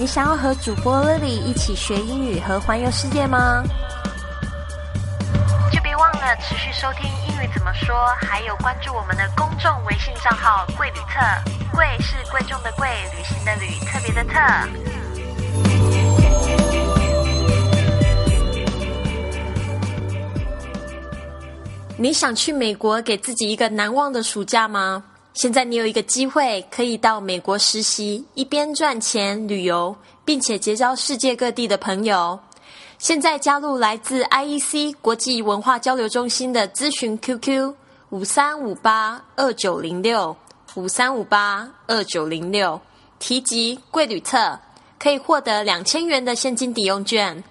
你想要和主播 Lily 一起学英语和环游世界吗？就别忘了持续收听英语怎么说，还有关注我们的公众微信账号“贵旅特”，贵是贵重的贵，旅行的旅，特别的特。你想去美国给自己一个难忘的暑假吗？现在你有一个机会，可以到美国实习，一边赚钱旅游，并且结交世界各地的朋友。现在加入来自 IEC 国际文化交流中心的咨询 QQ 五三五八二九零六五三五八二九零六，提及贵旅册，可以获得两千元的现金抵用券。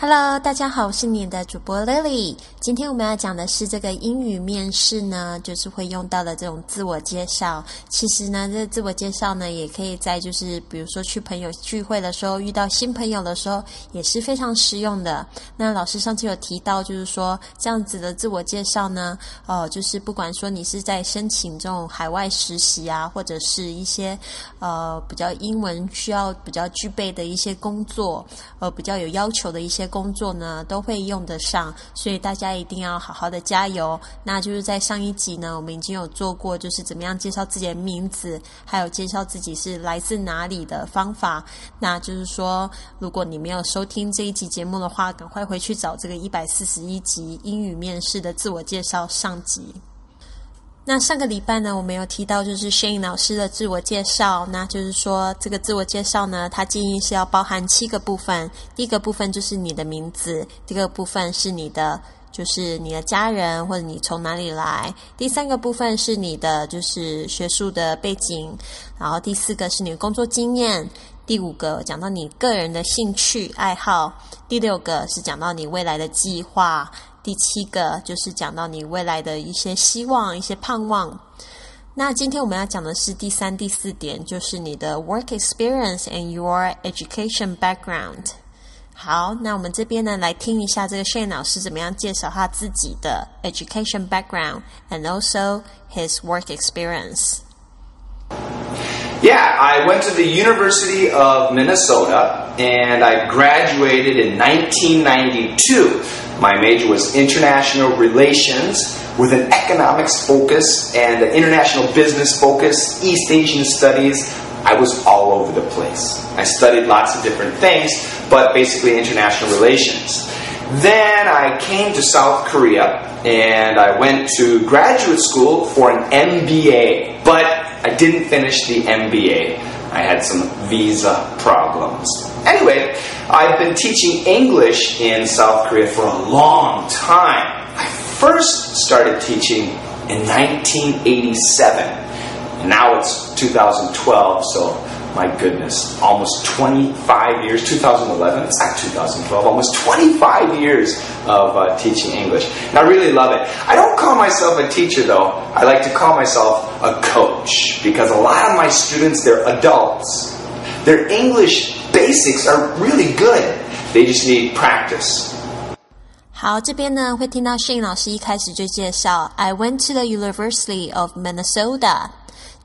Hello，大家好，我是你的主播 Lily。今天我们要讲的是这个英语面试呢，就是会用到的这种自我介绍。其实呢，这自我介绍呢，也可以在就是比如说去朋友聚会的时候，遇到新朋友的时候，也是非常实用的。那老师上次有提到，就是说这样子的自我介绍呢，哦，就是不管说你是在申请这种海外实习啊，或者是一些呃比较英文需要比较具备的一些工作，呃，比较有要求的一些。工作呢都会用得上，所以大家一定要好好的加油。那就是在上一集呢，我们已经有做过，就是怎么样介绍自己的名字，还有介绍自己是来自哪里的方法。那就是说，如果你没有收听这一集节目的话，赶快回去找这个一百四十一集英语面试的自我介绍上集。那上个礼拜呢，我们有提到就是 Shane 老师的自我介绍，那就是说这个自我介绍呢，他建议是要包含七个部分。第一个部分就是你的名字，第二个部分是你的就是你的家人或者你从哪里来，第三个部分是你的就是学术的背景，然后第四个是你的工作经验，第五个讲到你个人的兴趣爱好，第六个是讲到你未来的计划。第七个就是讲到你未来的一些希望、一些盼望。那今天我们要讲的是第三、第四点，就是你的 work experience and your education background。好，那我们这边呢，来听一下这个 Shane 老师怎么样介绍他自己的 education background and also his work experience。Yeah, I went to the University of Minnesota and I graduated in 1992. My major was international relations with an economics focus and an international business focus, East Asian studies. I was all over the place. I studied lots of different things, but basically international relations. Then I came to South Korea and I went to graduate school for an MBA, but I didn't finish the MBA. I had some visa problems. Anyway, I've been teaching English in South Korea for a long time. I first started teaching in 1987. And now it's 2012, so my goodness, almost 25 years, 2011, it's not 2012, almost 25 years of uh, teaching English. And I really love it. I don't call myself a teacher though, I like to call myself a coach because a lot of my students, they're adults. Their English basics are really good. They just need practice. 好，这边呢会听到 Shane 老师一开始就介绍，I went to the University of Minnesota。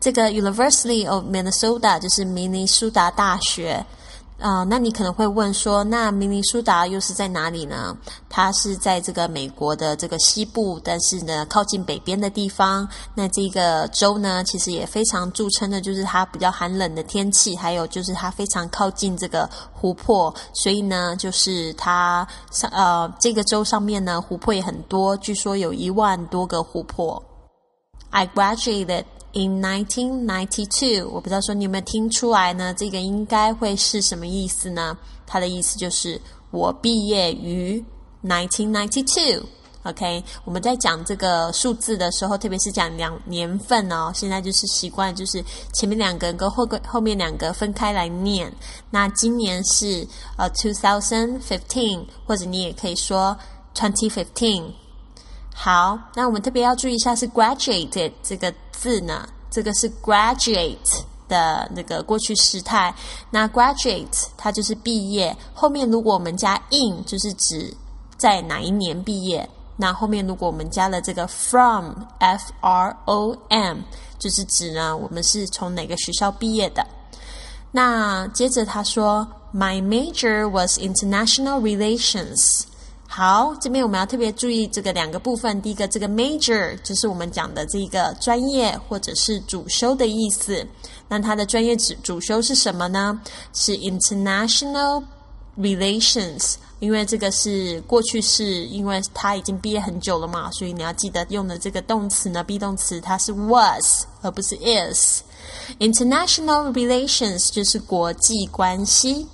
这个 University of Minnesota 就是明尼苏达大学。 啊、那你可能会问说，那明尼苏达又是在哪里呢？它是在这个美国的这个西部，但是呢靠近北边的地方。那这个州呢，其实也非常著称的，就是它比较寒冷的天气，还有就是它非常靠近这个湖泊，所以呢，就是它上呃这个州上面呢湖泊也很多，据说有一万多个湖泊。I graduated in 1992，我不知道说你有没有听出来呢？这个应该会是什么意思呢？它的意思就是我毕业于1992。OK，我们在讲这个数字的时候，特别是讲两年份哦，现在就是习惯就是前面两个跟后个后面两个分开来念。那今年是呃2015，或者你也可以说2015。好，那我们特别要注意一下是 graduated 这个字呢，这个是 graduate 的那个过去时态。那 graduate 它就是毕业，后面如果我们加 in 就是指在哪一年毕业。那后面如果我们加了这个 from f r o m，就是指呢我们是从哪个学校毕业的。那接着他说，My major was international relations。好，这边我们要特别注意这个两个部分。第一个，这个 major 就是我们讲的这个专业或者是主修的意思。那它的专业主主修是什么呢？是 international relations。因为这个是过去式，因为他已经毕业很久了嘛，所以你要记得用的这个动词呢，be 动词它是 was 而不是 is。International relations 就是国际关系。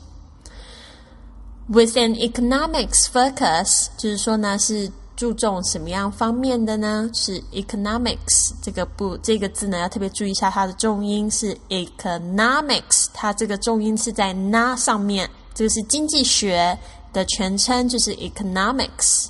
With an economics focus，就是说呢是注重什么样方面的呢？是 economics 这个不这个字呢要特别注意一下它的重音是 economics，它这个重音是在 na 上面，这个是经济学。的全称就是 economics。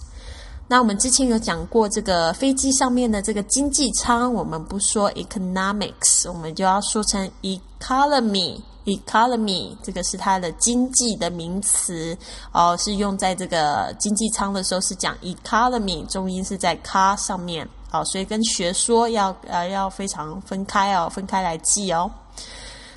那我们之前有讲过，这个飞机上面的这个经济舱，我们不说 economics，我们就要说成 economy。Economy 这个是它的经济的名词哦，是用在这个经济舱的时候是讲 economy，重音是在 car 上面哦，所以跟学说要呃要非常分开哦，分开来记哦。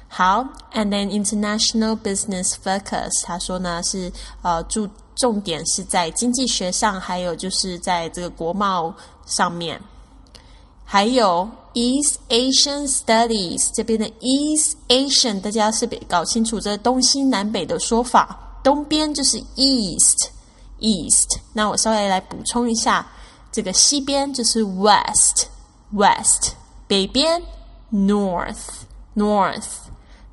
好，and then international business focus，他说呢是呃注重点是在经济学上，还有就是在这个国贸上面，还有 East Asian Studies 这边的 East Asian，大家是搞清楚这东西南北的说法，东边就是 East East，那我稍微来补充一下，这个西边就是 West West，北边 North North。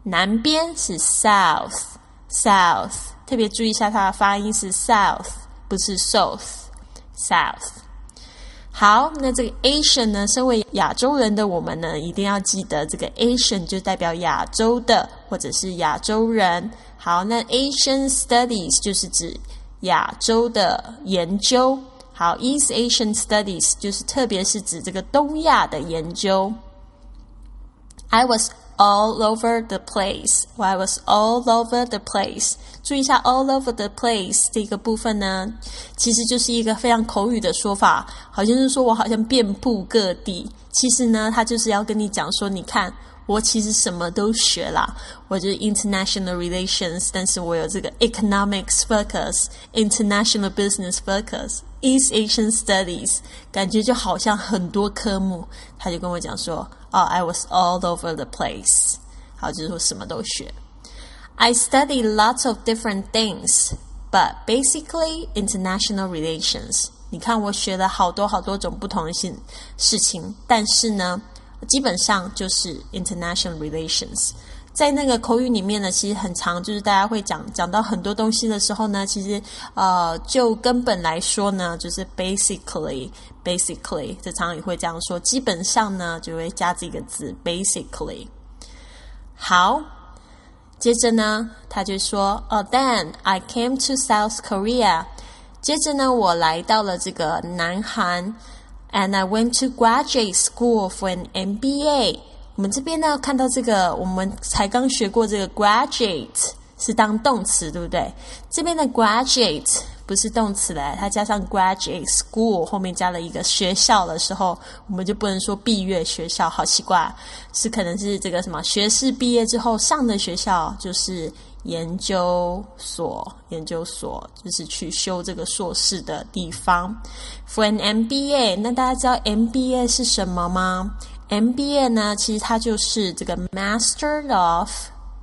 南边是 south，south，特别注意一下它的发音是 south，不是 south，south。好，那这个 Asian 呢，身为亚洲人的我们呢，一定要记得这个 Asian 就代表亚洲的或者是亚洲人。好，那 Asian Studies 就是指亚洲的研究。好，East Asian Studies 就是特别是指这个东亚的研究。I was all over the place. I was all over the place. 注意一下 all over the place 这个部分呢，其实就是一个非常口语的说法，好像是说我好像遍布各地。其实呢，他就是要跟你讲说，你看我其实什么都学啦，我就是 international relations，但是我有这个 economics focus，international business focus。 East Asian Studies，感觉就好像很多科目。他就跟我讲说：“哦、oh,，I was all over the place。”好，就是说什么都学。I studied lots of different things, but basically international relations。你看，我学了好多好多种不同的事事情，但是呢，基本上就是 international relations。 在那个口语里面呢，其实很长，就是大家会讲讲到很多东西的时候呢，其实呃，就根本来说呢，就是 basically，basically，这常也会这样说，基本上呢，就会加这个字 basically。好，接着呢，他就说，哦，then I came to South Korea。接着呢，我来到了这个南韩，and I went to graduate school for an MBA。我们这边呢，看到这个，我们才刚学过这个 graduate 是当动词，对不对？这边的 graduate 不是动词嘞，它加上 graduate school 后面加了一个学校的时候，我们就不能说毕业学校，好奇怪，是可能是这个什么学士毕业之后上的学校，就是研究所，研究所就是去修这个硕士的地方。For an MBA，那大家知道 MBA 是什么吗？MBA 呢，其实它就是这个 Master of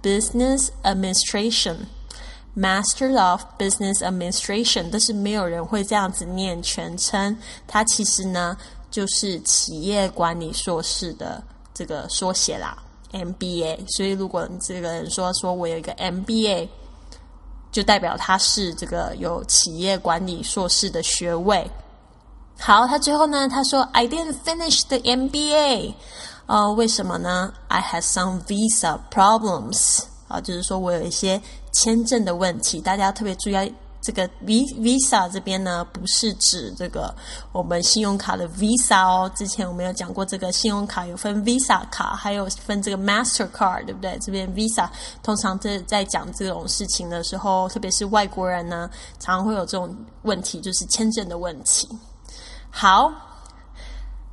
Business Administration，Master of Business Administration，但是没有人会这样子念全称。它其实呢，就是企业管理硕士的这个缩写啦，MBA。所以如果这个人说说我有一个 MBA，就代表他是这个有企业管理硕士的学位。好，他最后呢，他说：“I didn't finish the MBA。”呃，为什么呢？I had some visa problems。啊，就是说我有一些签证的问题。大家特别注意，这个 visa 这边呢，不是指这个我们信用卡的 visa 哦。之前我们有讲过，这个信用卡有分 visa 卡，还有分这个 Master Card，对不对？这边 visa 通常在在讲这种事情的时候，特别是外国人呢，常常会有这种问题，就是签证的问题。好，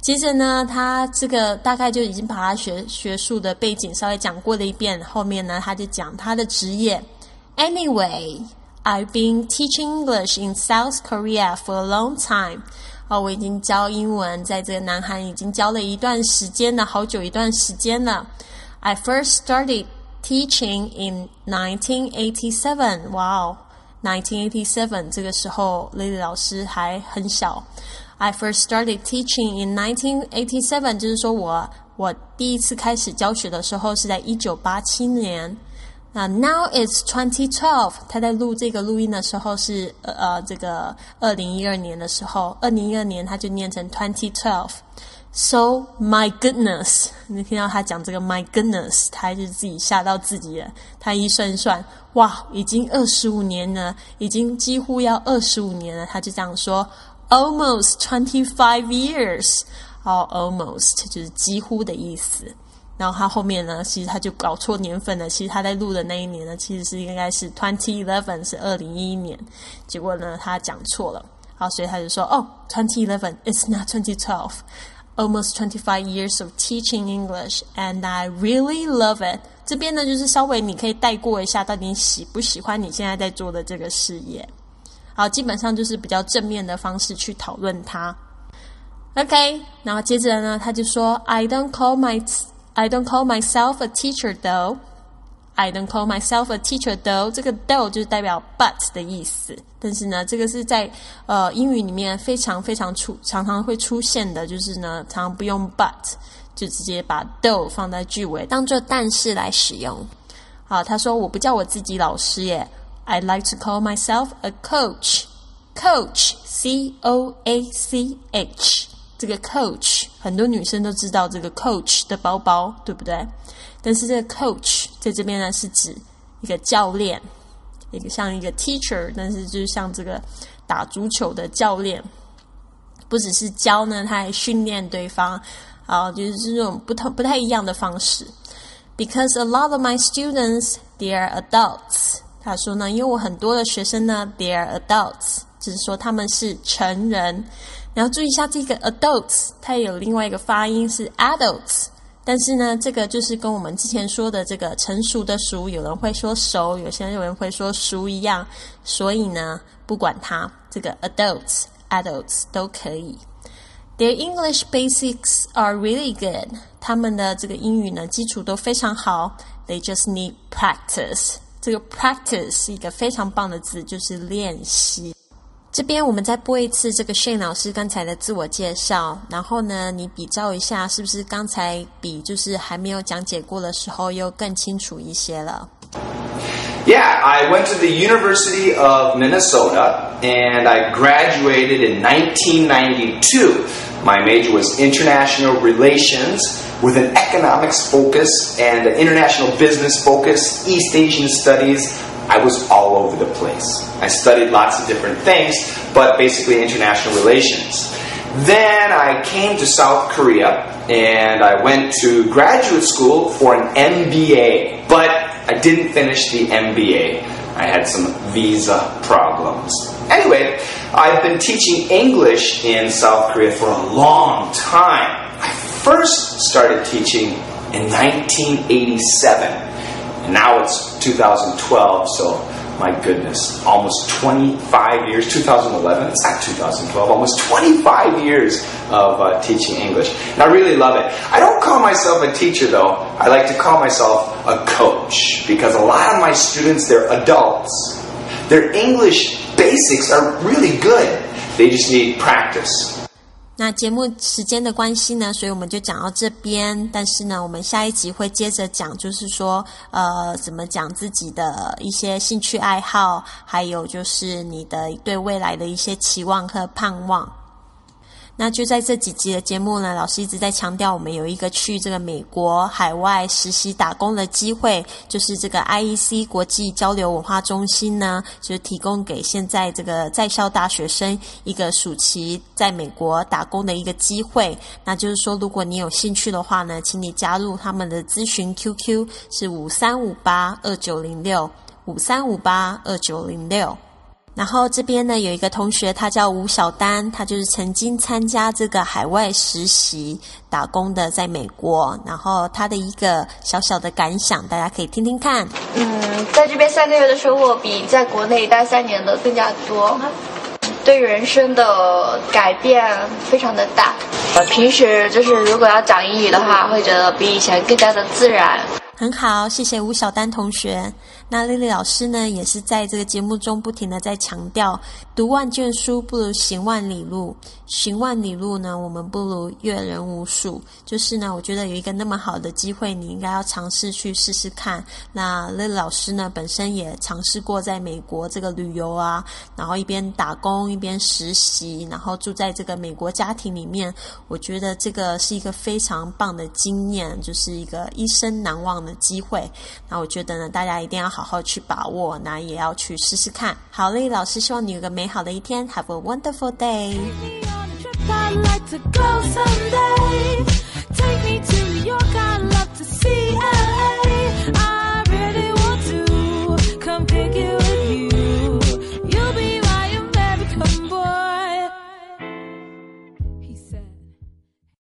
接着呢，他这个大概就已经把他学学术的背景稍微讲过了一遍。后面呢，他就讲他的职业。Anyway, I've been teaching English in South Korea for a long time. 哦，我已经教英文在这个南韩已经教了一段时间了，好久一段时间了。I first started teaching in 1987. Wow, 1987这个时候，Lily 老师还很小。I first started teaching in 1987，就是说我我第一次开始教学的时候是在一九八七年。那 now it's 2012，他在录这个录音的时候是呃呃这个二零一二年的时候，二零一二年他就念成2012。So my goodness，你听到他讲这个 my goodness，他就自己吓到自己了。他一算算，哇，已经二十五年了，已经几乎要二十五年了。他就这样说。Almost twenty five years，哦，almost 就是几乎的意思。然后他后面呢，其实他就搞错年份了。其实他在录的那一年呢，其实是应该是 twenty eleven，是二零一一年。结果呢，他讲错了。好，所以他就说，哦，twenty eleven，it's not twenty twelve。Almost twenty five years of teaching English, and I really love it。这边呢，就是稍微你可以带过一下，到底喜不喜欢你现在在做的这个事业。好，基本上就是比较正面的方式去讨论它。OK，然后接着呢，他就说：“I don't call my I don't call myself a teacher though. I don't call myself a teacher though。这个 though 就是代表 but 的意思。但是呢，这个是在呃英语里面非常非常出常常会出现的，就是呢，常常不用 but，就直接把 though 放在句尾，当做但是来使用。好，他说我不叫我自己老师耶。” I like to call myself a coach. Coach, C O A C H，这个 coach 很多女生都知道这个 coach 的包包，对不对？但是这个 coach 在这边呢是指一个教练，一个像一个 teacher，但是就是像这个打足球的教练，不只是教呢，他还训练对方，啊，就是这种不太不太一样的方式。Because a lot of my students, they are adults. 他说呢，因为我很多的学生呢，they are adults，就是说他们是成人。你要注意一下这个 adults，它有另外一个发音是 adults，但是呢，这个就是跟我们之前说的这个成熟的熟，有人会说熟，有些人会说熟一样。所以呢，不管它，这个 adults adults 都可以。Their English basics are really good，他们的这个英语呢基础都非常好。They just need practice。这个 practice 是一个非常棒的字，就是练习。这边我们再播一次这个 Shane 老师刚才的自我介绍，然后呢，你比照一下，是不是刚才比就是还没有讲解过的时候又更清楚一些了？Yeah, I went to the University of Minnesota and I graduated in 1992. My major was international relations. with an economics focus and an international business focus, East Asian studies. I was all over the place. I studied lots of different things, but basically international relations. Then I came to South Korea and I went to graduate school for an MBA, but I didn't finish the MBA. I had some visa problems. Anyway, I've been teaching English in South Korea for a long time I first started teaching in 1987. And now it's 2012, so my goodness, almost 25 years, 2011, it's not 2012, almost 25 years of uh, teaching English. And I really love it. I don't call myself a teacher though, I like to call myself a coach because a lot of my students, they're adults. Their English basics are really good, they just need practice. 那节目时间的关系呢，所以我们就讲到这边。但是呢，我们下一集会接着讲，就是说，呃，怎么讲自己的一些兴趣爱好，还有就是你的对未来的一些期望和盼望。那就在这几集的节目呢，老师一直在强调，我们有一个去这个美国海外实习打工的机会，就是这个 IEC 国际交流文化中心呢，就是提供给现在这个在校大学生一个暑期在美国打工的一个机会。那就是说，如果你有兴趣的话呢，请你加入他们的咨询 QQ 是五三五八二九零六五三五八二九零六。然后这边呢有一个同学，他叫吴小丹，他就是曾经参加这个海外实习打工的，在美国。然后他的一个小小的感想，大家可以听听看。嗯，在这边三个月的收获比在国内待三年的更加多，对人生的改变非常的大。呃，平时就是如果要讲英语的话，会觉得比以前更加的自然。很好，谢谢吴小丹同学。那丽丽老师呢，也是在这个节目中不停的在强调，读万卷书不如行万里路，行万里路呢，我们不如阅人无数。就是呢，我觉得有一个那么好的机会，你应该要尝试去试试看。那丽丽老师呢，本身也尝试过在美国这个旅游啊，然后一边打工一边实习，然后住在这个美国家庭里面，我觉得这个是一个非常棒的经验，就是一个一生难忘的机会。那我觉得呢，大家一定要好好去把握，那也要去试试看。好嘞，老师，希望你有个美好的一天，Have a wonderful day。